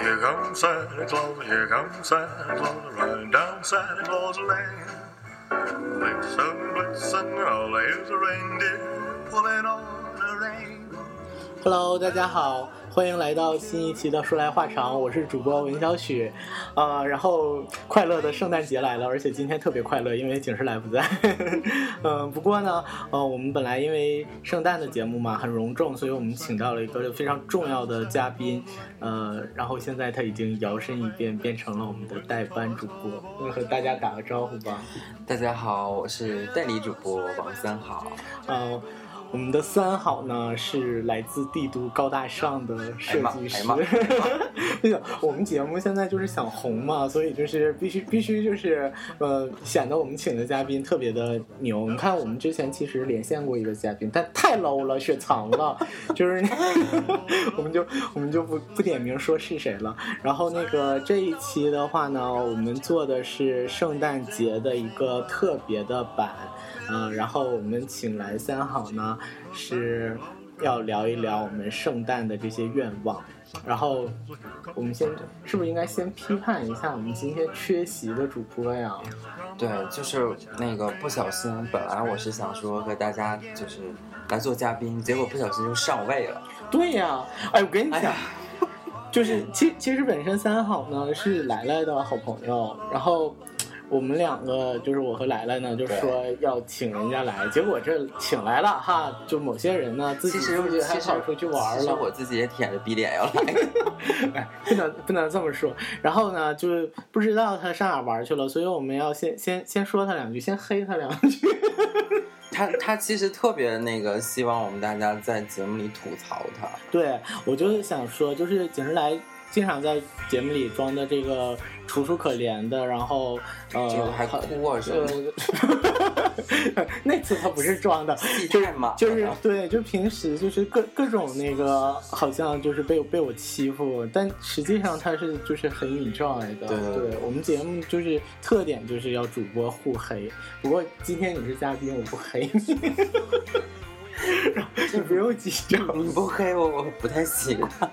Here comes Santa Claus, here comes Santa Claus, riding down Santa Claus Lane. Blitzen, blitzen, all here's a reindeer pulling on a rein. Hello，大家好， 欢迎来到新一期的说来话长，我是主播文小许，呃，然后快乐的圣诞节来了，而且今天特别快乐，因为景世来不在，嗯，不过呢，呃，我们本来因为圣诞的节目嘛很隆重，所以我们请到了一个非常重要的嘉宾，呃，然后现在他已经摇身一变变成了我们的代班主播，那和大家打个招呼吧，大家好，我是代理主播王三好。呃。我们的三好呢是来自帝都高大上的设计师。不行，我们节目现在就是想红嘛，所以就是必须必须就是呃，显得我们请的嘉宾特别的牛。你看，我们之前其实连线过一个嘉宾，但太 low 了，雪藏了，就是我们就我们就不不点名说是谁了。然后那个这一期的话呢，我们做的是圣诞节的一个特别的版。嗯，然后我们请来三好呢，是要聊一聊我们圣诞的这些愿望。然后我们先是不是应该先批判一下我们今天缺席的主播呀？对，就是那个不小心，本来我是想说和大家就是来做嘉宾，结果不小心就上位了。对呀，哎，我跟你讲，就是其其实本身三好呢是来来的好朋友，然后。我们两个就是我和来来呢，就说要请人家来，结果这请来了哈，就某些人呢自己出去还跑出去玩了，我自己也舔着逼脸要来，哎，不能不能这么说。然后呢，就不知道他上哪玩去了，所以我们要先先先说他两句，先黑他两句。他他其实特别那个，希望我们大家在节目里吐槽他。对，我就是想说，就是景时来。经常在节目里装的这个楚楚可怜的，然后呃还哭啊什么？那次他不是装的，就是嘛，就是对，就平时就是各各种那个，好像就是被被我欺负，但实际上他是就是很 enjoy 的。对对，我们节目就是特点就是要主播互黑，不过今天你是嘉宾，我不黑你。你不用紧张，你不黑我，我不太喜欢。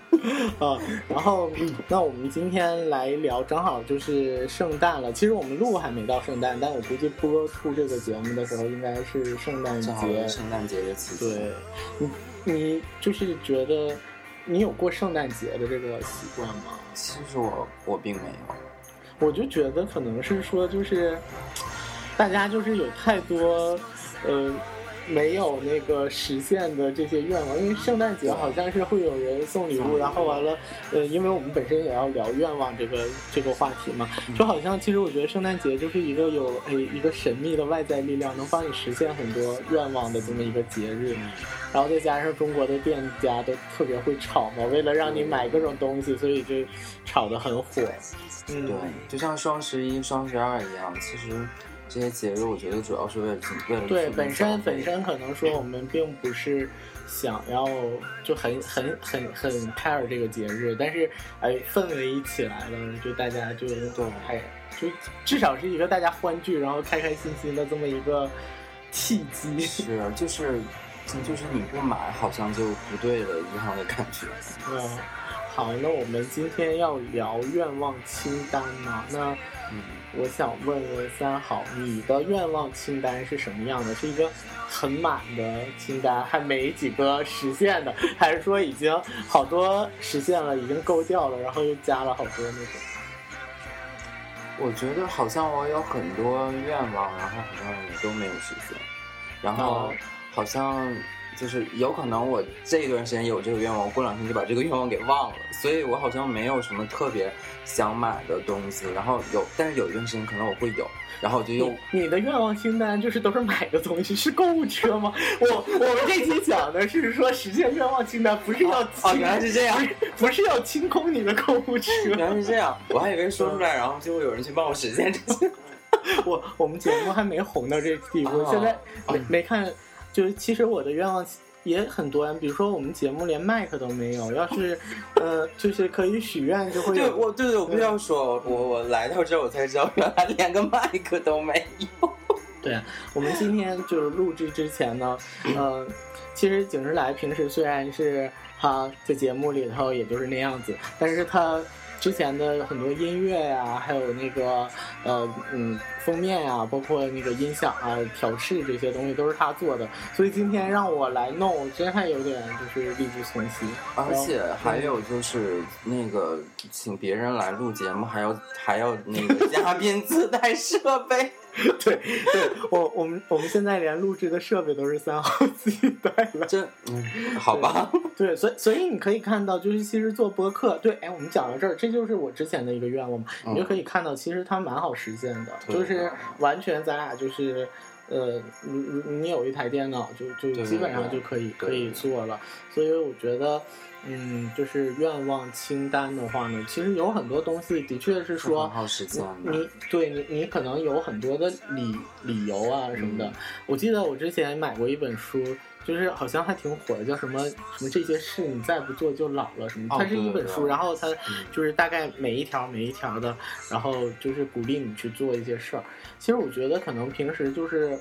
啊，然后那我们今天来聊，正好就是圣诞了。其实我们录还没到圣诞，但我估计播出这个节目的时候，应该是圣诞节。圣诞节的期间。对，你你就是觉得你有过圣诞节的这个习惯吗？其实我我并没有。我就觉得可能是说，就是大家就是有太多呃。没有那个实现的这些愿望，因为圣诞节好像是会有人送礼物，然后完了，呃，因为我们本身也要聊愿望这个这个话题嘛，就好像其实我觉得圣诞节就是一个有诶一个神秘的外在力量能帮你实现很多愿望的这么一个节日，然后再加上中国的店家都特别会炒嘛，为了让你买各种东西，所以就炒得很火。嗯，对，就像双十一、双十二一样，其实。这些节日，我觉得主要是为了为了对本身本身可能说我们并不是想要就很很很很 care 这个节日，但是哎氛围一起来了，就大家就对还就至少是一个大家欢聚，然后开开心心的这么一个契机。是，就是就是你不买好像就不对了一样的感觉。嗯，好，那我们今天要聊愿望清单嘛？那嗯。我想问问三好，你的愿望清单是什么样的？是一个很满的清单，还没几个实现的，还是说已经好多实现了，已经勾掉了，然后又加了好多那种？我觉得好像我有很多愿望，然后好像也都没有实现，然后好像就是有可能我这一段时间有这个愿望，过两天就把这个愿望给忘了，所以我好像没有什么特别。想买的东西，然后有，但是有一段时间可能我会有，然后我就又。你的愿望清单就是都是买的东西，是购物车吗？我我们这期讲的是说实现愿望清单，不是要哦，原来是这样，不是要清空你的购物车。原来是这样，我还以为说出来，然后就会有人去帮我实现这些。我我们节目还没红到这地步，现在没没看，就是其实我的愿望。也很多，比如说我们节目连麦克都没有，要是，呃，就是可以许愿就会。对，我对对，我不要说，我我来到这我才知道，原来连个麦克都没有。对，我们今天就是录制之前呢，呃，其实景之来平时虽然是他在节目里头也就是那样子，但是他之前的很多音乐呀，还有那个呃嗯封面呀，包括那个音响啊、调试这些东西都是他做的。所以今天让我来弄，真还有点就是力不从心。而且还有就是那个请别人来录节目，还要还要那个嘉宾自带设备。对对，我我们我们现在连录制的设备都是三号 自己带了。这嗯，好吧。对，所以所以你可以看到，就是其实做播客，对，哎，我们讲到这儿，这就是我之前的一个愿望嘛。你就可以看到，其实它蛮好实现的，就是完全咱俩就是，呃，你你你有一台电脑，就就基本上就可以可以做了。所以我觉得。嗯，就是愿望清单的话呢，其实有很多东西的确是说，你对你你可能有很多的理理由啊什么的。我记得我之前买过一本书，就是好像还挺火的，叫什么什么这些事你再不做就老了什么。它是一本书，然后它就是大概每一条每一条的，然后就是鼓励你去做一些事儿。其实我觉得可能平时就是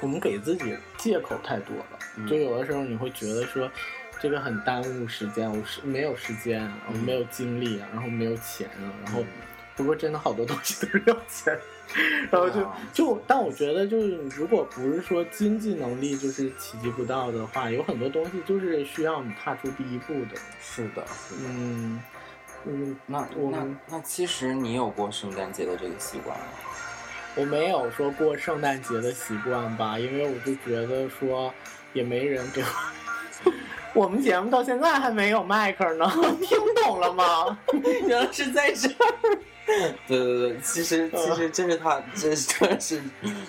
我们给自己借口太多了，就有的时候你会觉得说。这个很耽误时间，我是没有时间，然后没有精力，然后没有钱啊，然后不过真的好多东西都是要钱，然后就就，但我觉得就是如果不是说经济能力就是企及不到的话，有很多东西就是需要你踏出第一步的。是的，嗯嗯，那那那其实你有过圣诞节的这个习惯吗？我没有说过圣诞节的习惯吧，因为我就觉得说也没人给我。我们节目到现在还没有麦克呢，听懂了吗？原来是在这儿。对对对，其实其实这是他，这这是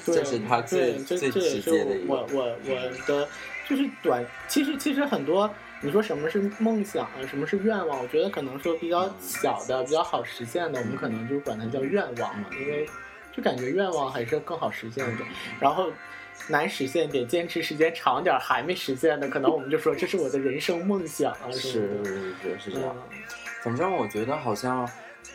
这是他最最直接的一个。我我我的就是短，其实其实很多，你说什么是梦想啊，什么是愿望？我觉得可能说比较小的、比较好实现的，我们可能就管它叫愿望嘛，因为就感觉愿望还是更好实现一点。然后。难实现点，坚持时间长点还没实现的，可能我们就说这是我的人生梦想啊，是是是是这样。反正我觉得好像，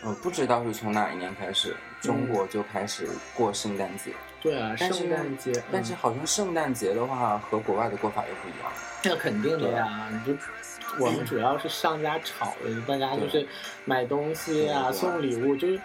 呃，不知道是从哪一年开始，中国就开始过圣诞节。对啊，圣诞节。但是好像圣诞节的话和国外的过法又不一样。那肯定的呀，你就我们主要是上家炒的，大家就是买东西啊，送礼物，就是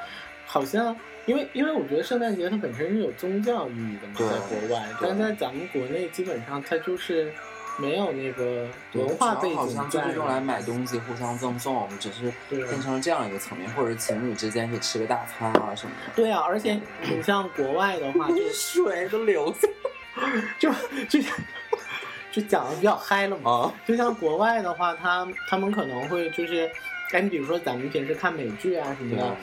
好像。因为因为我觉得圣诞节它本身是有宗教意义的嘛，在国外，但在咱们国内基本上它就是没有那个文化背景好像就是用来买东西互相赠送，我们只是变成了这样一个层面，或者情侣之间可以吃个大餐啊什么的。对啊，而且你像国外的话，就 水都流下，就就就讲的比较嗨了嘛。就像国外的话，他他们可能会就是，哎，你比如说咱们平时看美剧啊什么的。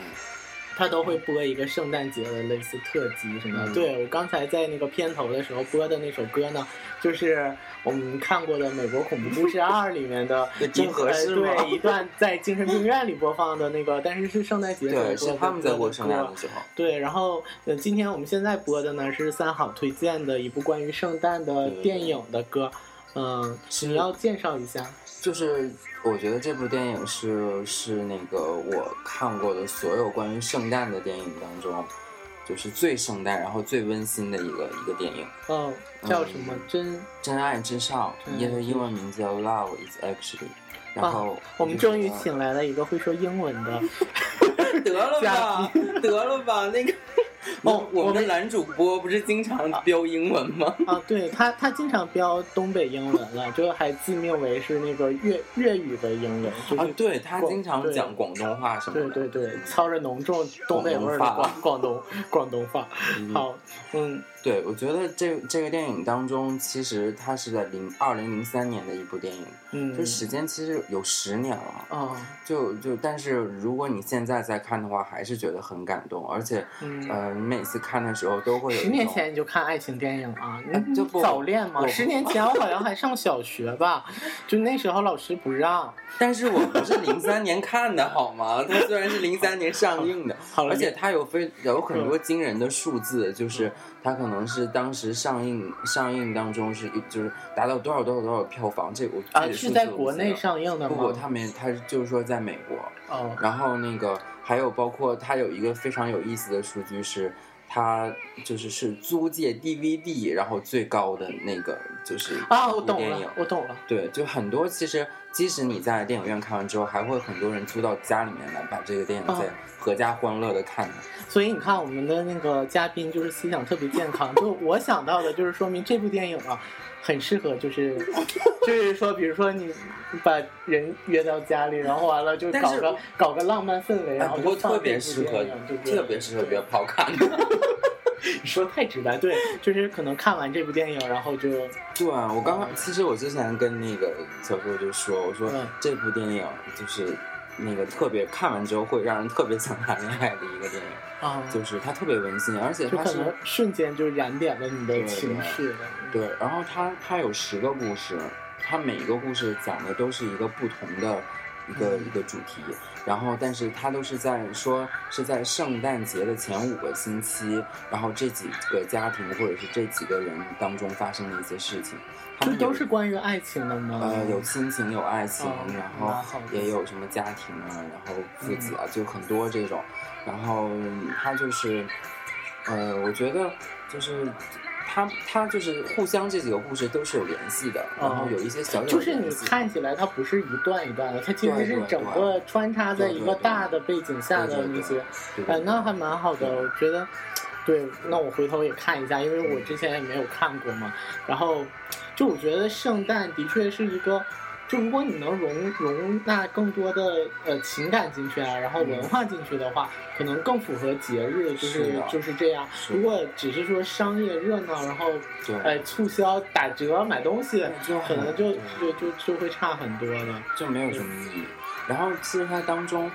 他都会播一个圣诞节的类似特辑什么的。对我刚才在那个片头的时候播的那首歌呢，就是我们看过的《美国恐怖故事二》里面的金合适对一段在精神病院里播放的那个，但是是圣诞节的对，是他们在过圣诞的时候。对，然后呃，今天我们现在播的呢是三好推荐的一部关于圣诞的电影的歌，嗯，你要介绍一下。就是我觉得这部电影是是那个我看过的所有关于圣诞的电影当中，就是最圣诞然后最温馨的一个一个电影。嗯，叫什么？真真爱至上，因为英文名字叫 Love is actually。然后我们终于请来了一个会说英文的。得了吧，得了吧，那个。哦，我们的男主播不是经常标英文吗？啊，对他，他经常标东北英文了，就还自命为是那个粤粤语的英文。啊，对他经常讲广东话什么的。对对对，操着浓重东北味儿的广广东广东话。好，嗯。对，我觉得这这个电影当中，其实它是在零二零零三年的一部电影，嗯，就时间其实有十年了，啊，就就但是如果你现在再看的话，还是觉得很感动，而且，呃，你每次看的时候都会有。十年前你就看爱情电影啊？你就早恋吗？十年前我好像还上小学吧，就那时候老师不让。但是我不是零三年看的好吗？它虽然是零三年上映的，而且它有非有很多惊人的数字，就是它可能是当时上映上映当中是就是达到多少多少多少票房，这我啊是在国内上映的吗？不不，他没，他就是说在美国。哦。然后那个还有包括它有一个非常有意思的数据是，它就是是租借 DVD，然后最高的那个就是啊，我懂了，我懂了。对，就很多其实，即使你在电影院看完之后，还会很多人租到家里面来，把这个电影再合家欢乐的看。所以你看，我们的那个嘉宾就是思想特别健康。就我想到的，就是说明这部电影啊，很适合，就是就是说，比如说你把人约到家里，然后完了就搞个搞个浪漫氛围，然后就特别适合，特别适合约炮看。你说太直白，对，就是可能看完这部电影，然后就对啊。我刚刚其实我之前跟那个小哥就说，我说这部电影就是那个特别看完之后会让人特别想谈恋爱的一个电影啊，就是它特别温馨，而且它是瞬间就燃点了你的情绪。对，然后它它有十个故事，它每一个故事讲的都是一个不同的。一个一个主题，然后但是它都是在说是在圣诞节的前五个星期，然后这几个家庭或者是这几个人当中发生的一些事情，这都是关于爱情的吗？呃，有亲情，有爱情，然后也有什么家庭啊，然后父子啊，就很多这种，然后他就是，呃，我觉得就是。他他就是互相这几个故事都是有联系的，然后有一些小就是你看起来它不是一段一段的，它其实是整个穿插在一个大的背景下的那些，哎，那还蛮好的，我觉得，对，那我回头也看一下，因为我之前也没有看过嘛，然后就我觉得圣诞的确是一个。就如果你能容容纳更多的呃情感进去啊，然后文化进去的话，可能更符合节日，就是就是这样。如果只是说商业热闹，然后哎促销打折买东西，可能就就就就会差很多了，就没有什么意义。然后其实它当中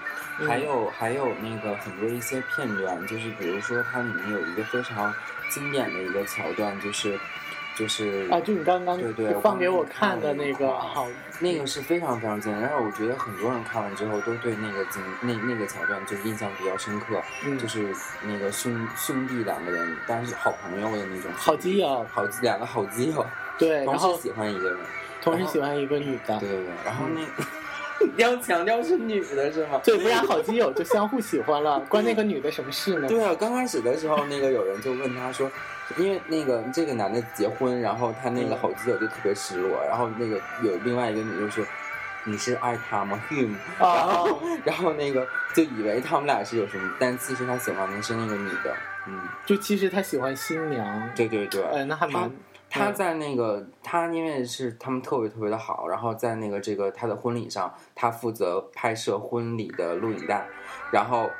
还有还有那个很多一些片段，就是比如说它里面有一个非常经典的一个桥段，就是。就是啊，就你刚刚对对放给我看的那个，好，那个是非常非常经典。但是我觉得很多人看完之后都对那个景那那个桥段就印象比较深刻，嗯就是那个兄兄弟两个人，但是好朋友的那种，好基友，好两个好基友，对，同时喜欢一个人，同时喜欢一个女的，对对对，然后那。要强调是女的是吗？对，不然好基友就相互喜欢了，关那个女的什么事呢？对啊，刚开始的时候，那个有人就问他说，因为那个这个男的结婚，然后他那个好基友就特别失落，然后那个有另外一个女就说，你是爱他吗？him，然后 然后那个就以为他们俩是有什么，但其实他喜欢的是那个女的，嗯，就其实他喜欢新娘，对对对，哎，那还蛮。他在那个，他因为是他们特别特别的好，然后在那个这个他的婚礼上，他负责拍摄婚礼的录影带，然后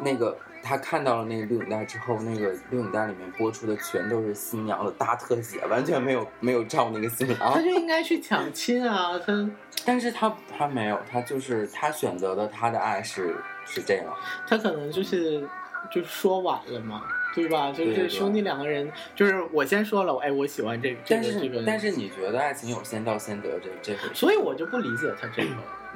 那个他看到了那个录影带之后，那个录影带里面播出的全都是新娘的大特写，完全没有没有照那个新郎。他就应该去抢亲啊，他，但是他他没有，他就是他选择的他的爱是是这样，他可能就是就说晚了嘛。对吧？就是兄弟两个人，就是我先说了，哎，我喜欢这个，但是这个，但是你觉得爱情有先到先得这这回所以我就不理解他这个，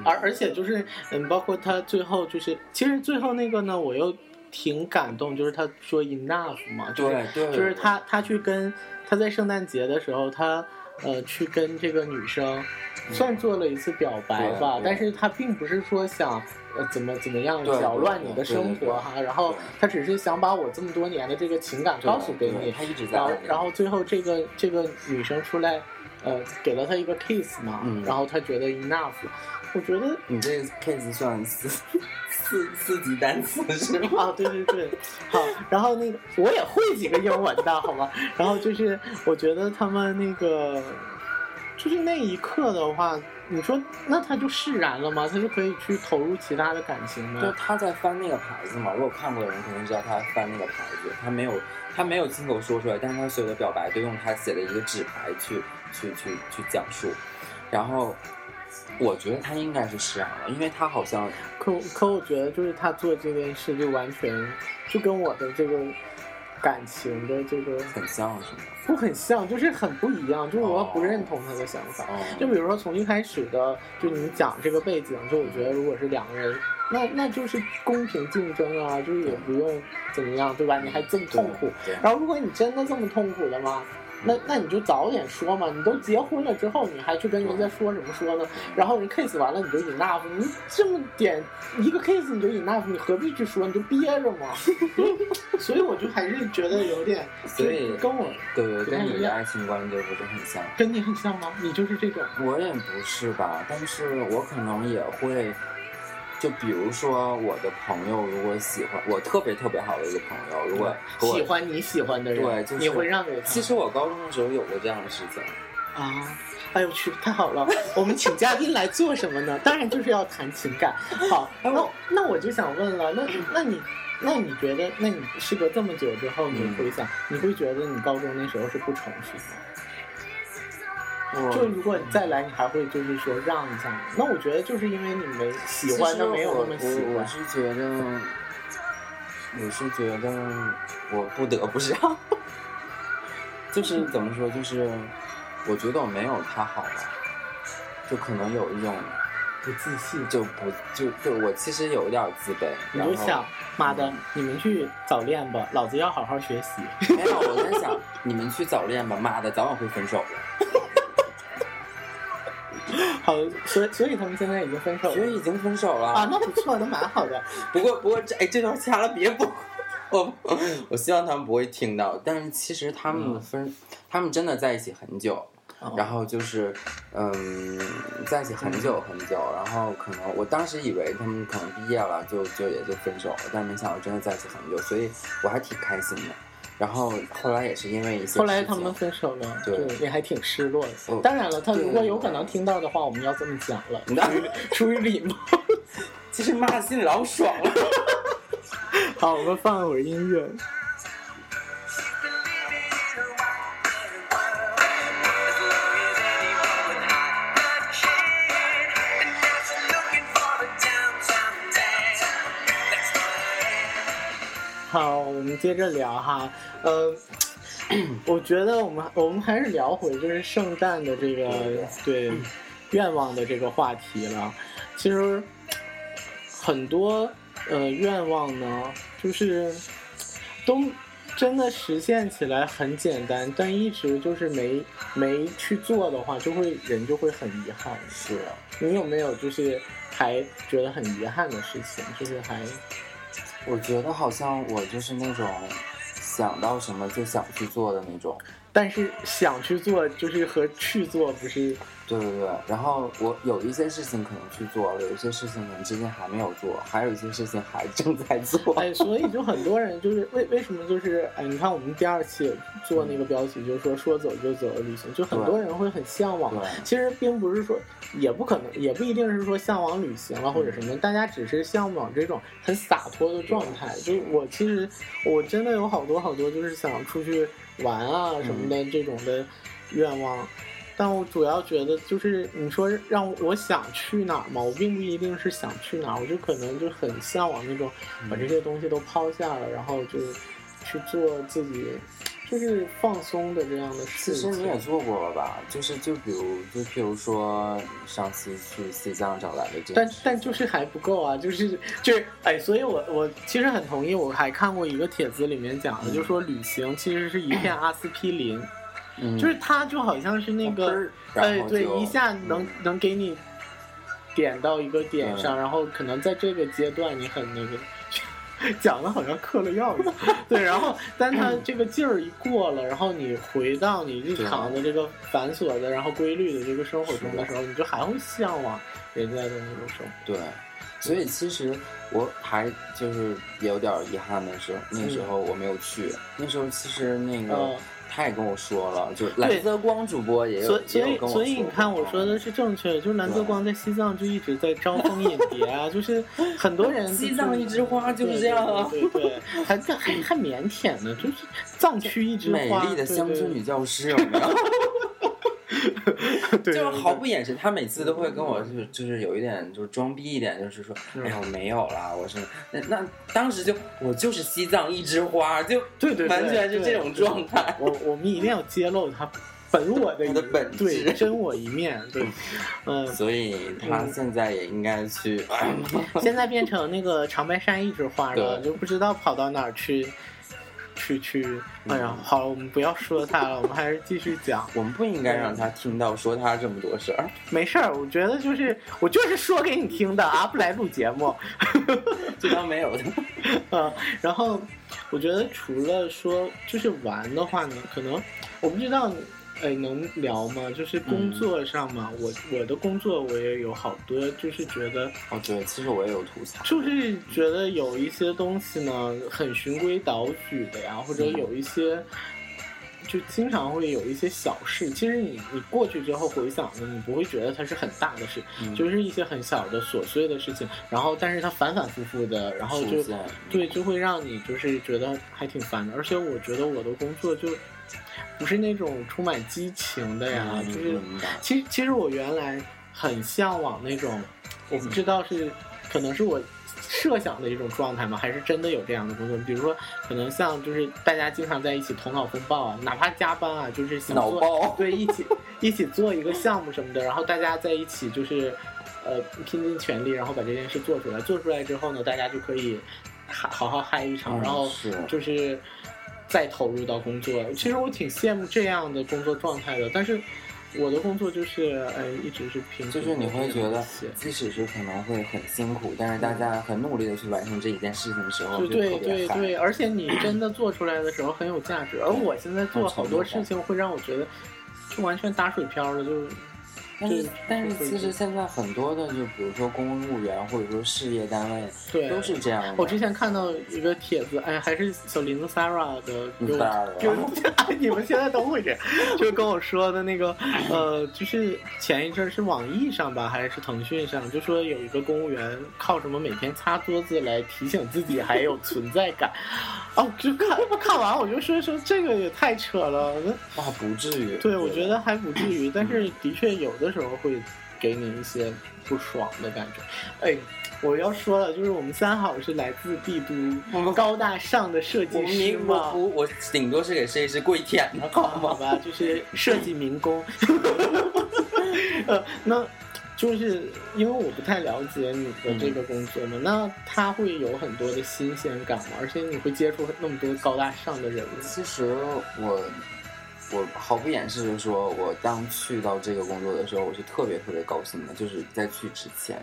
而而且就是嗯，包括他最后就是，其实最后那个呢，我又挺感动，就是他说 enough 嘛，对对，就是他他去跟他在圣诞节的时候，他呃去跟这个女生算做了一次表白吧，但是他并不是说想。呃，怎么怎么样搅乱你的生活哈？然后他只是想把我这么多年的这个情感告诉给你，他一直在。然后，然后最后这个这个女生出来，呃，给了他一个 kiss 嘛，然后他觉得 enough。我觉得你这个 kiss 算 四四四级单词是吗？啊，对对对，好。然后那个我也会几个英文的好吗？然后就是我觉得他们那个，就是那一刻的话。你说那他就释然了吗？他就可以去投入其他的感情吗？就他在翻那个牌子嘛。如果看过的人肯定知道他翻那个牌子。他没有，他没有亲口说出来，但是他所有的表白都用他写的一个纸牌去去去去讲述。然后我觉得他应该是释然了，因为他好像可可我觉得就是他做这件事就完全就跟我的这个。感情的这个很像是吗？不很像，就是很不一样。就是我不认同他的想法。就比如说从一开始的，就你讲这个背景，就我觉得如果是两个人，那那就是公平竞争啊，就是也不用怎么样，对吧？你还这么痛苦。然后如果你真的这么痛苦的话，那那你就早点说嘛，你都结婚了之后，你还去跟人家说什么说呢？然后人 kiss 完了你就 enough，你这么点一个 kiss 你就 enough，你何必去说？你就憋着嘛。所以我就还是觉得有点，所以跟我对跟你的爱情观就不是很像，跟你很像吗？你就是这种？我也不是吧，但是我可能也会。就比如说，我的朋友如果喜欢我特别特别好的一个朋友，如果喜欢你喜欢的人，对，就是你会让给他。其实我高中的时候有过这样的事情啊！哎呦去，太好了！我们请嘉宾来做什么呢？当然就是要谈情感。好，那那我就想问了，那那你那你觉得，那你事隔这么久之后，你回想，你会觉得你高中那时候是不成熟吗？就如果你再来，你还会就是说让一下吗？那我觉得就是因为你没喜欢的没有那么喜欢。我是觉得，我是觉得我不得不让。就是怎么说？就是我觉得我没有他好吧，就可能有一种不自信，就不就对我其实有点自卑。你就想，妈的，你们去早恋吧，老子要好好学习。没有，我在想，你们去早恋吧，妈的，早晚会分手的。好，所以所以他们现在已经分手了，所以已经分手了啊，那不错，那蛮好的。不过不过这哎，这段掐了别播，我 我希望他们不会听到。但是其实他们分，他们真的在一起很久，然后就是嗯，在一起很久很久，然后可能我当时以为他们可能毕业了就就也就分手了，但是没想到真的在一起很久，所以我还挺开心的。然后后来也是因为一些，后来他们分手了，对，也还挺失落的。当然了，他如果有可能听到的话，我们要这么讲了，出于礼貌。其实骂心里老爽了。好，我们放一会儿音乐。好，我们接着聊哈，呃，我觉得我们我们还是聊回就是圣诞的这个对愿望的这个话题了。其实很多呃愿望呢，就是都真的实现起来很简单，但一直就是没没去做的话，就会人就会很遗憾。是啊，你有没有就是还觉得很遗憾的事情？就是还。我觉得好像我就是那种想到什么就想去做的那种，但是想去做就是和去做不是。对对对，然后我有一些事情可能去做了，有一些事情可能至今还没有做，还有一些事情还正在做。哎，所以就很多人就是为为什么就是哎，你看我们第二期做那个标题，就是说说走就走的旅行，就很多人会很向往。其实并不是说，也不可能，也不一定是说向往旅行了或者什么，大家只是向往这种很洒脱的状态。就我其实我真的有好多好多就是想出去玩啊什么的这种的愿望。但我主要觉得就是你说让我想去哪儿嘛，我并不一定是想去哪儿，我就可能就很向往那种把这些东西都抛下了，然后就去做自己就是放松的这样的事情。其实你也做过了吧？就是就比如就譬如说上次去西藏找来的这，但但就是还不够啊，就是就是哎，所以我我其实很同意，我还看过一个帖子里面讲的，就说旅行其实是一片阿司匹林。就是它就好像是那个，哎，对，一下能能给你点到一个点上，然后可能在这个阶段你很那个，讲的好像嗑了药一样，对，然后但他这个劲儿一过了，然后你回到你日常的这个繁琐的，然后规律的这个生活中的时候，你就还会向往人家的那种生活。对，所以其实我还就是有点遗憾的是，那时候我没有去，那时候其实那个。他也跟我说了，就是蓝泽光主播也有，所以所以所以你看我说的是正确的，就是蓝泽光在西藏就一直在招蜂引蝶啊，就是很多人西藏一枝花就是这样啊，对对，还还还腼腆呢，就是藏区一枝花，美丽的乡村女教师有没有？就是毫不掩饰，他每次都会跟我就是就是有一点就是装逼一点，就是说哎呀我没有啦，我是那那当时就我就是西藏一枝花，就对对，完全是这种状态。我我们一定要揭露他本我的的本质，真我一面。对，嗯，所以他现在也应该去，现在变成那个长白山一枝花了，就不知道跑到哪儿去。去去，哎呀，好了，我们不要说他了，我们还是继续讲。我们不应该让他听到说他这么多事儿。没事儿，我觉得就是我就是说给你听的啊，不来录节目，就当没有的。嗯，然后我觉得除了说就是玩的话呢，可能我不知道。哎，能聊吗？就是工作上嘛，我我的工作我也有好多，就是觉得哦，对，其实我也有吐槽，就是觉得有一些东西呢很循规蹈矩的呀，或者有一些就经常会有一些小事，其实你你过去之后回想呢，你不会觉得它是很大的事，就是一些很小的琐碎的事情，然后但是它反反复复的，然后就对就会让你就是觉得还挺烦的，而且我觉得我的工作就。不是那种充满激情的呀，就是其实其实我原来很向往那种，我不知道是可能是我设想的一种状态吗？还是真的有这样的工作？比如说，可能像就是大家经常在一起头脑风暴啊，哪怕加班啊，就是想做对一起一起做一个项目什么的，然后大家在一起就是呃拼尽全力，然后把这件事做出来。做出来之后呢，大家就可以好好好嗨一场，然后就是。再投入到工作，其实我挺羡慕这样的工作状态的。但是我的工作就是，哎，一直是平。就是你会觉得，即使是可能会很辛苦，但是大家很努力的去完成这一件事情的时候，就对对对，而且你真的做出来的时候很有价值。而我现在做好多事情，会让我觉得就完全打水漂了，就。但是，但是其实现在很多的，就比如说公务员或者说事业单位，对，都是这样的。我之前看到一个帖子，哎，还是小林子 Sarah 的，就 你们现在都会这样，就跟我说的那个，呃，就是前一阵是网易上吧，还是腾讯上，就说有一个公务员靠什么每天擦桌子来提醒自己还有存在感。哦，就看看完我就说说这个也太扯了，那啊不至于，对我觉得还不至于，但是的确有的。的时候会给你一些不爽的感觉。哎，我要说了，就是我们三好是来自帝都我们高大上的设计师嘛，我我顶多是给设计师跪舔的，好吧？就是设计民工。呃，那就是因为我不太了解你的这个工作嘛，那他会有很多的新鲜感嘛，而且你会接触那么多高大上的人物。其实我。我毫不掩饰的说，我当去到这个工作的时候，我是特别特别高兴的。就是在去之前，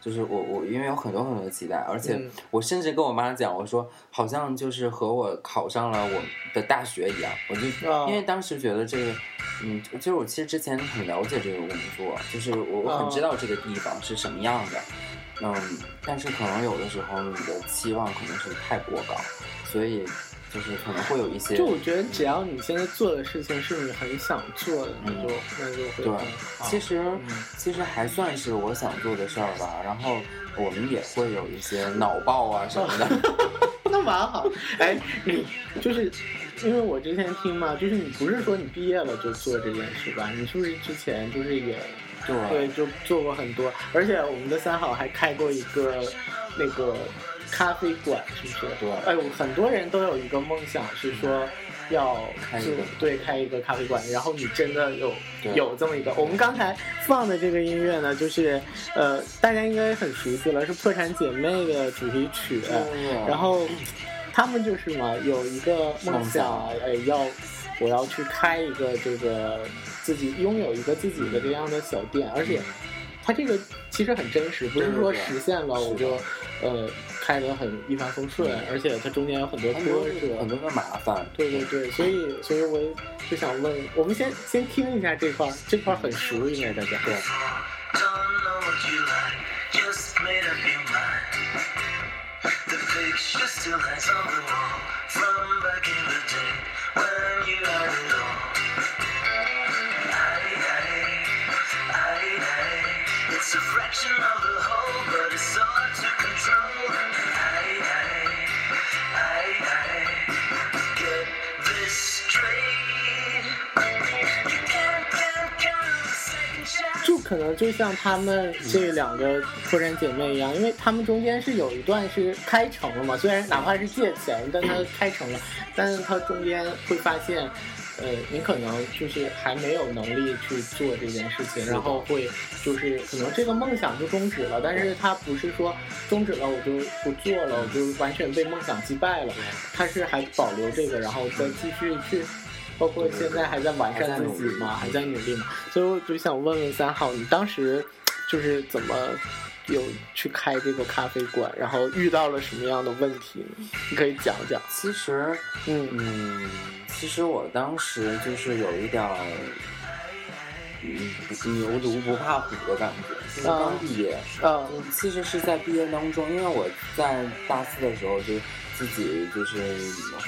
就是我我因为有很多很多的期待，而且我甚至跟我妈讲，我说好像就是和我考上了我的大学一样。我就因为当时觉得这个，嗯，就是我其实之前很了解这个工作，就是我我很知道这个地方是什么样的，嗯，但是可能有的时候你的期望可能是太过高，所以。就是可能会有一些，就我觉得只要你现在做的事情是你很想做的，那就那就会对。其实其实还算是我想做的事儿吧。然后我们也会有一些脑爆啊什么的，那蛮好。哎，你就是因为我之前听嘛，就是你不是说你毕业了就做这件事吧？你是不是之前就是也对就做过很多？而且我们的三好还开过一个那个。咖啡馆是不是？对，哎，很多人都有一个梦想，是说要开对开一个咖啡馆。然后你真的有有这么一个？我们刚才放的这个音乐呢，就是呃，大家应该很熟悉了，是《破产姐妹》的主题曲。然后他们就是嘛，有一个梦想，哎，要我要去开一个这个自己拥有一个自己的这样的小店，而且它这个其实很真实，不是说实现了我就呃。开得很一帆风顺，而且它中间有很多波折，很多的麻烦。对对对，所以所以我就想问，我们先先听一下这块，这块很熟，应该大家对。可能就像他们这两个破产姐妹一样，因为他们中间是有一段是开成了嘛，虽然哪怕是借钱，但他开成了，但是他中间会发现，呃，你可能就是还没有能力去做这件事情，然后会就是可能这个梦想就终止了，但是它不是说终止了我就不做了，我就完全被梦想击败了，它是还保留这个，然后再继续去，包括现在还在完善自己嘛，还在努力嘛，所以我就想问问三号，你当时就是怎么？有去开这个咖啡馆，然后遇到了什么样的问题呢？你可以讲讲。其实，嗯嗯，其实我当时就是有一点，嗯，牛犊不怕虎的感觉。就是刚毕业，嗯，其实是在毕业当中，因为我在大四的时候就。自己就是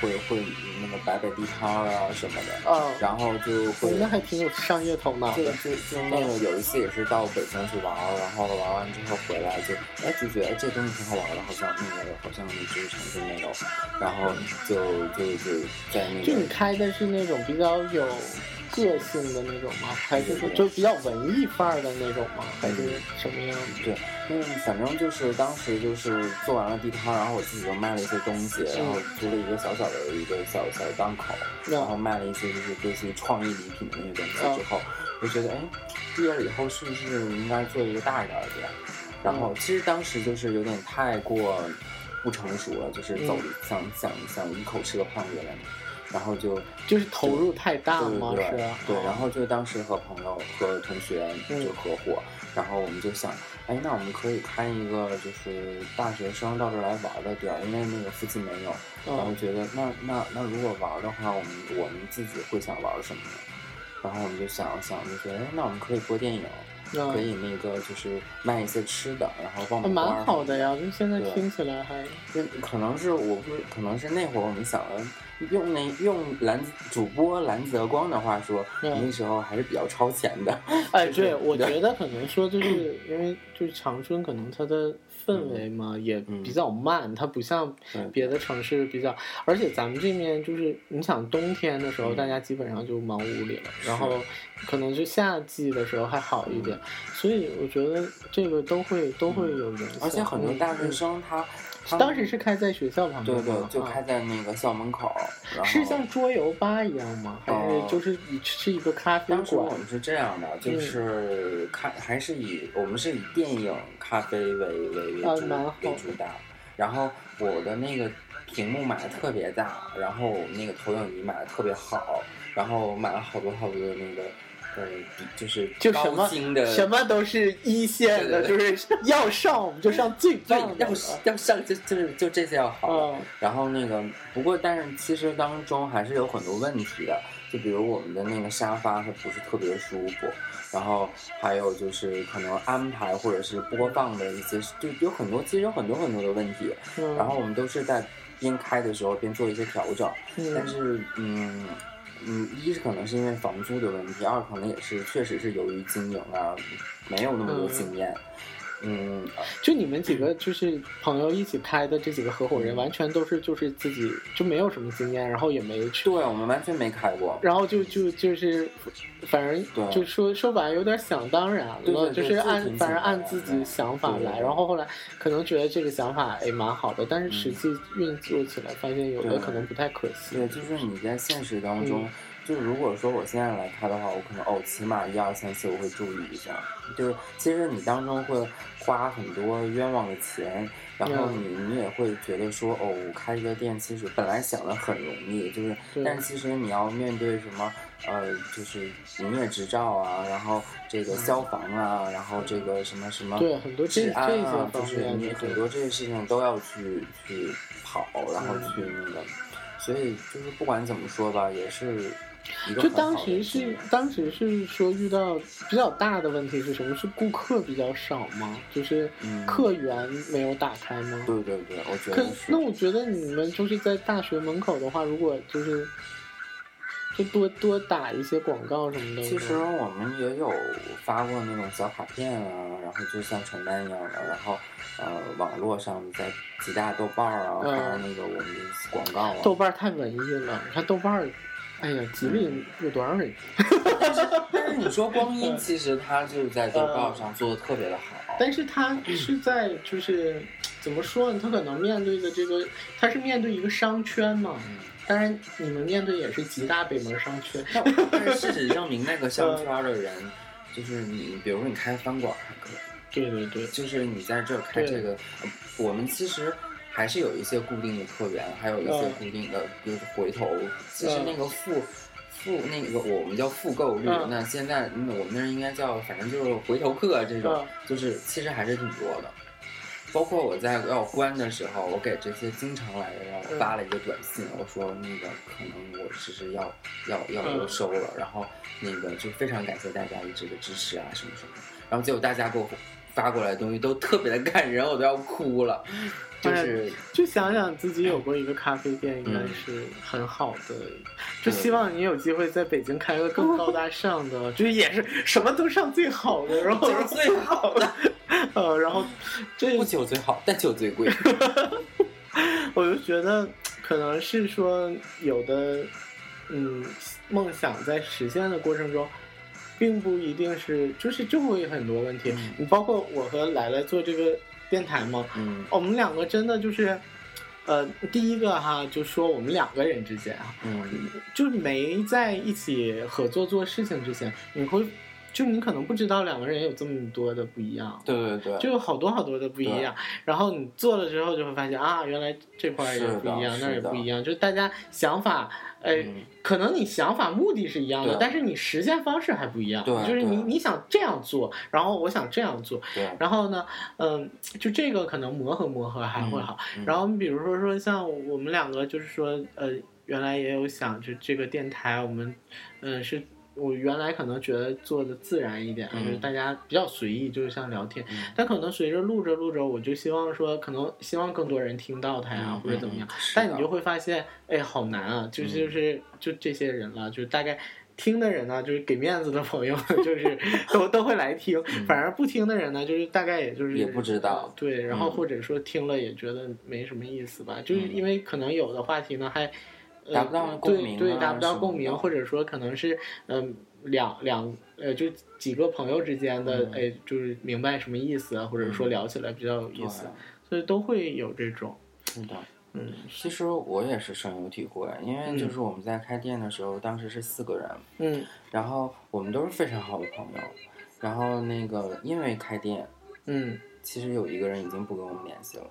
会会那个摆摆地摊儿啊什么的，嗯，然后就会那还挺有商业头脑的。就就那个有一次也是到北京去玩，然后玩完之后回来就哎就觉得哎这东西挺好玩的，好像那个好像就是城市没有，然后就就就在那个。就你开的是那种比较有。个性的那种吗？还是说就比较文艺范儿的那种吗？还是什么样？对，嗯，反正就是当时就是做完了地摊，然后我自己又卖了一些东西，然后租了一个小小的一个小小的档口，然后卖了一些就是类似于创意礼品的那些东西之后，就觉得哎，毕业了以后是不是应该做一个大一点的店？然后其实当时就是有点太过不成熟了，就是走想想想一口吃个胖子了。然后就就是投入太大吗？是对，然后就当时和朋友和同学就合伙，然后我们就想，哎，那我们可以开一个就是大学生到这来玩的地儿，因为那个附近没有。然后觉得那那那如果玩的话，我们我们自己会想玩什么呢？然后我们就想想，就觉得，哎，那我们可以播电影，可以那个就是卖一些吃的，然后放蛮好的呀，就现在听起来还，可能是我不可能是那会儿我们想的。用那用蓝主播蓝泽光的话说，那时候还是比较超前的。哎，对，我觉得可能说就是 因为就是长春，可能它的氛围嘛也比较慢，它不像别的城市比较。而且咱们这边就是你想冬天的时候，大家基本上就忙屋里了，然后可能就夏季的时候还好一点。所以我觉得这个都会都会有影响。而且很多大学生他。当时是开在学校旁边，对对，就开在那个校门口。是像桌游吧一样吗？还是就是以是一个咖啡馆？当时我们是这样的，就是看还是以我们是以电影咖啡为为为主为主打。然后我的那个屏幕买的特别大，然后我们那个投影仪买的特别好，然后买了好多好多的那个。呃，就是就什么什么都是一线的，就是要上我们就上最棒的，要要上就就是就这些要好。然后那个不过，但是其实当中还是有很多问题的，就比如我们的那个沙发它不是特别舒服，然后还有就是可能安排或者是播放的一些，就有很多其实有很多很多的问题。然后我们都是在边开的时候边做一些调整，但是嗯。嗯，一是可能是因为房租的问题，二可能也是确实是由于经营啊，没有那么多经验。嗯，就你们几个就是朋友一起开的这几个合伙人，完全都是就是自己就没有什么经验，然后也没去。对，我们完全没开过。然后就就就是，反正就说说白了有点想当然了，就是按反正按自己想法来。然后后来可能觉得这个想法也蛮好的，但是实际运作起来发现有的可能不太可行。对，就是你在现实当中。就是如果说我现在来开的话，我可能哦，起码一二三四我会注意一下。就是其实你当中会花很多冤枉的钱，然后你你也会觉得说哦，开一个店其实本来想的很容易，就是，但其实你要面对什么呃，就是营业执照啊，然后这个消防啊，然后这个什么什么对很多治安啊，就是你很多这些事情都要去去跑，然后去那个，所以就是不管怎么说吧，也是。就当时是当时是说遇到比较大的问题是什么？是顾客比较少吗？就是客源没有打开吗？对对对，我觉得那我觉得你们就是在大学门口的话，如果就是就多多打一些广告什么的。其实我们也有发过那种小卡片啊，然后就像传单一样的，然后呃网络上在几大豆瓣啊发那个我们的广告啊。豆瓣太文艺了，你看豆瓣。哎呀，吉林有多少人？但是你说光阴，其实他就是在豆瓣上做的特别的好。但是他是在就是怎么说呢？他可能面对的这个，他是面对一个商圈嘛。当然你们面对也是极大北门商圈。但是事实证明，那个商圈的人，就是你，比如说你开饭馆还可以。对对对，就是你在这开这个，我们其实还是有一些固定的客源，还有一些固定的就是回头。其实那个复复那个我们叫复购率，那现在我们那应该叫反正就是回头客这种，就是其实还是挺多的。包括我在要关的时候，我给这些经常来的人发了一个短信，我说那个可能我只是要要要收了，然后那个就非常感谢大家一直的支持啊什么什么，然后结果大家给我。发过来的东西都特别的感人，我都要哭了。就是就想想自己有过一个咖啡店，应该是很好的。就希望你有机会在北京开个更高大上的，就是也是什么都上最好的，然后最好的。呃，然后这不酒最好，但酒最贵。我就觉得可能是说有的，嗯，梦想在实现的过程中。并不一定是，就是就会有很多问题。你包括我和来来做这个电台嘛，嗯，我们两个真的就是，呃，第一个哈，就说我们两个人之间啊，嗯，就没在一起合作做事情之前，你会。就你可能不知道两个人有这么多的不一样，对对对，就有好多好多的不一样。然后你做了之后就会发现啊，原来这块也不一样，那也不一样。就大家想法，哎，可能你想法目的是一样的，但是你实现方式还不一样。就是你你想这样做，然后我想这样做，然后呢，嗯，就这个可能磨合磨合还会好。然后你比如说说像我们两个，就是说呃，原来也有想就这个电台，我们嗯是。我原来可能觉得做的自然一点，就是大家比较随意，就是像聊天。但可能随着录着录着，我就希望说，可能希望更多人听到它呀，或者怎么样。但你就会发现，哎，好难啊！就是就是就这些人了，就是大概听的人呢，就是给面子的朋友，就是 都都会来听。反而不听的人呢，就是大概也就是也不知道。对，然后或者说听了也觉得没什么意思吧，就是因为可能有的话题呢还。达不到共鸣，对对，达不到共鸣，或者说可能是嗯两两呃就几个朋友之间的哎，就是明白什么意思，或者说聊起来比较有意思，所以都会有这种。是的，嗯，其实我也是深有体会，因为就是我们在开店的时候，当时是四个人，嗯，然后我们都是非常好的朋友，然后那个因为开店，嗯，其实有一个人已经不跟我们联系了。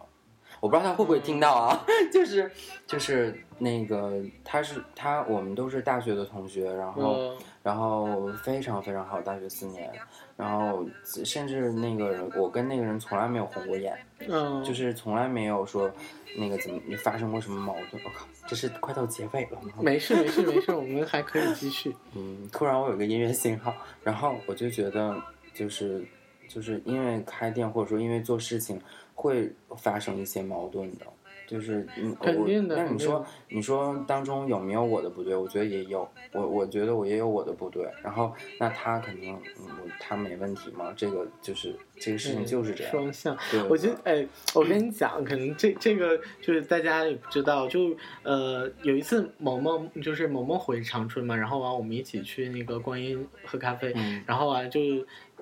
我不知道他会不会听到啊，就是就是那个他是他，我们都是大学的同学，然后然后非常非常好，大学四年，然后甚至那个人，我跟那个人从来没有红过眼，嗯，就是从来没有说那个怎么你发生过什么矛盾。我靠，这是快到结尾了吗？没事没事没事，我们还可以继续。嗯，突然我有个音乐信号，然后我就觉得就是就是因为开店或者说因为做事情。会发生一些矛盾的，就是嗯，肯定的。那你说，你说当中有没有我的不对？我觉得也有，我我觉得我也有我的不对。然后那他肯定，嗯，他没问题吗？这个就是这个事情就是这样。双向，我觉得，哎，我跟你讲，可能这这个就是大家也不知道，就呃，有一次萌萌就是萌萌回长春嘛，然后完我们一起去那个观音喝咖啡，然后完就。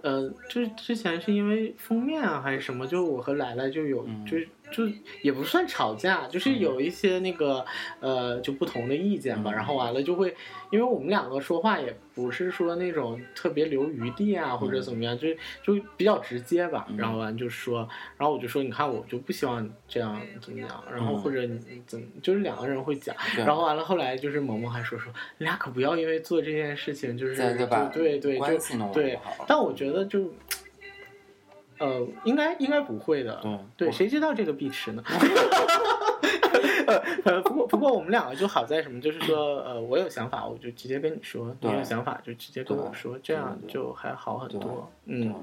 呃，就是之前是因为封面啊，还是什么，就我和奶奶就有，就就也不算吵架，就是有一些那个呃，就不同的意见吧。然后完了就会，因为我们两个说话也不是说那种特别留余地啊，或者怎么样，就就比较直接吧。然后完就说，然后我就说，你看我就不希望这样怎么样。然后或者你怎么，就是两个人会讲。然后完了后来就是萌萌还说说，你俩可不要因为做这件事情就是对对就对，但我。觉得就，呃，应该应该不会的，对，谁知道这个碧池呢？呃，不过不过我们两个就好在什么，就是说，呃，我有想法，我就直接跟你说；你有想法就直接跟我说，这样就还好很多。嗯，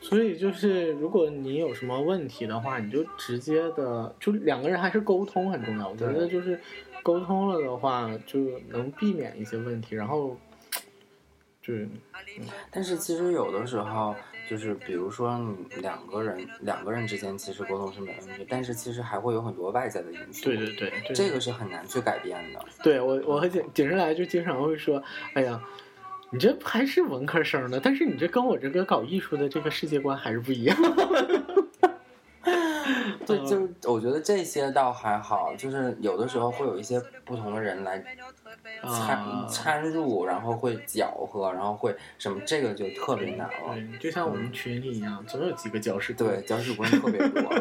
所以就是，如果你有什么问题的话，你就直接的，就两个人还是沟通很重要。我觉得就是沟通了的话，就能避免一些问题，然后。对，但是其实有的时候，就是比如说你两个人两个人之间，其实沟通是没问题，但是其实还会有很多外在的因素。对对对，这个是很难去改变的。对我，我和景景生来就经常会说，哎呀，你这还是文科生呢，但是你这跟我这个搞艺术的这个世界观还是不一样。对，就是我觉得这些倒还好，就是有的时候会有一些不同的人来参参入，然后会搅和，然后会什么，这个就特别难了。对，就像我们群里一样，总有几个搅屎对，搅屎棍特别多。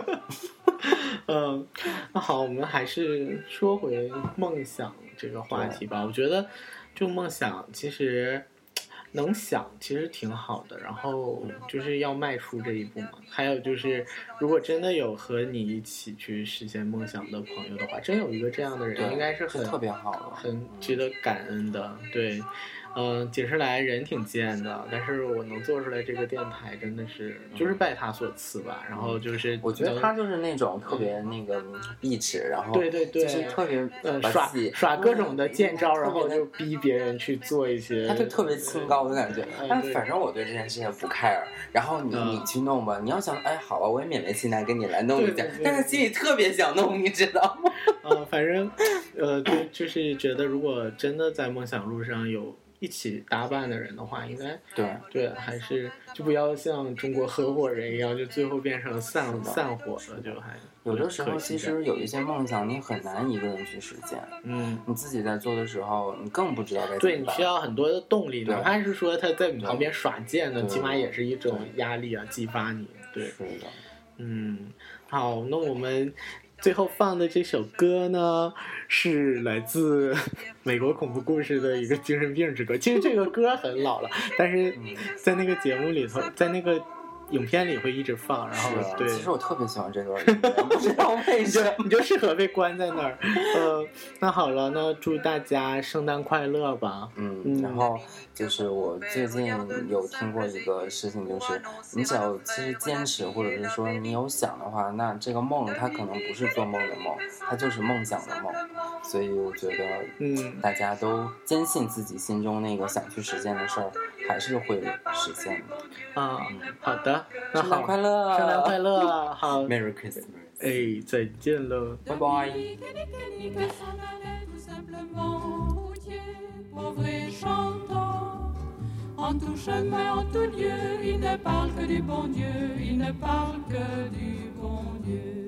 嗯，那好，我们还是说回梦想这个话题吧。我觉得，就梦想其实。能想其实挺好的，然后就是要迈出这一步嘛。还有就是，如果真的有和你一起去实现梦想的朋友的话，真有一个这样的人，应该是很特别好，很值得感恩的。对。嗯，解释来人挺贱的，但是我能做出来这个电台，真的是就是拜他所赐吧。然后就是，我觉得他就是那种特别那个壁纸，然后对对对，就是特别呃耍耍各种的贱招，然后就逼别人去做一些，他就特别清高的感觉。但反正我对这件事情不 care，然后你你去弄吧，你要想哎好吧，我也勉为其难跟你来弄一下，但是心里特别想弄，你知道吗？嗯，反正呃就就是觉得如果真的在梦想路上有。一起搭伴的人的话，应该对对，还是就不要像中国合伙人一样，就最后变成散散伙了，就还有的时候其实有一些梦想你很难一个人去实现，嗯，你自己在做的时候，你更不知道该怎么对你需要很多的动力，哪怕是说他在你旁边耍贱呢，起码也是一种压力啊，激发你。对，是的，嗯，好，那我们。最后放的这首歌呢，是来自美国恐怖故事的一个精神病之歌。其实这个歌很老了，但是在那个节目里头，在那个。影片里会一直放，然后对，其实我特别喜欢这段，不知道 为什么，你就适合被关在那儿。呃，那好了，那祝大家圣诞快乐吧。嗯，然后就是我最近有听过一个事情，就是你只要其实坚持，或者是说你有想的话，那这个梦它可能不是做梦的梦，它就是梦想的梦。所以我觉得，嗯，大家都坚信自己心中那个想去实现的事儿，还是会实现的。啊，好的，圣诞快乐，圣诞快乐，好，Merry Christmas，哎，再见了，拜拜。En tout chemin, en tout lieu, il ne parle que du bon Dieu, il ne parle que du bon Dieu.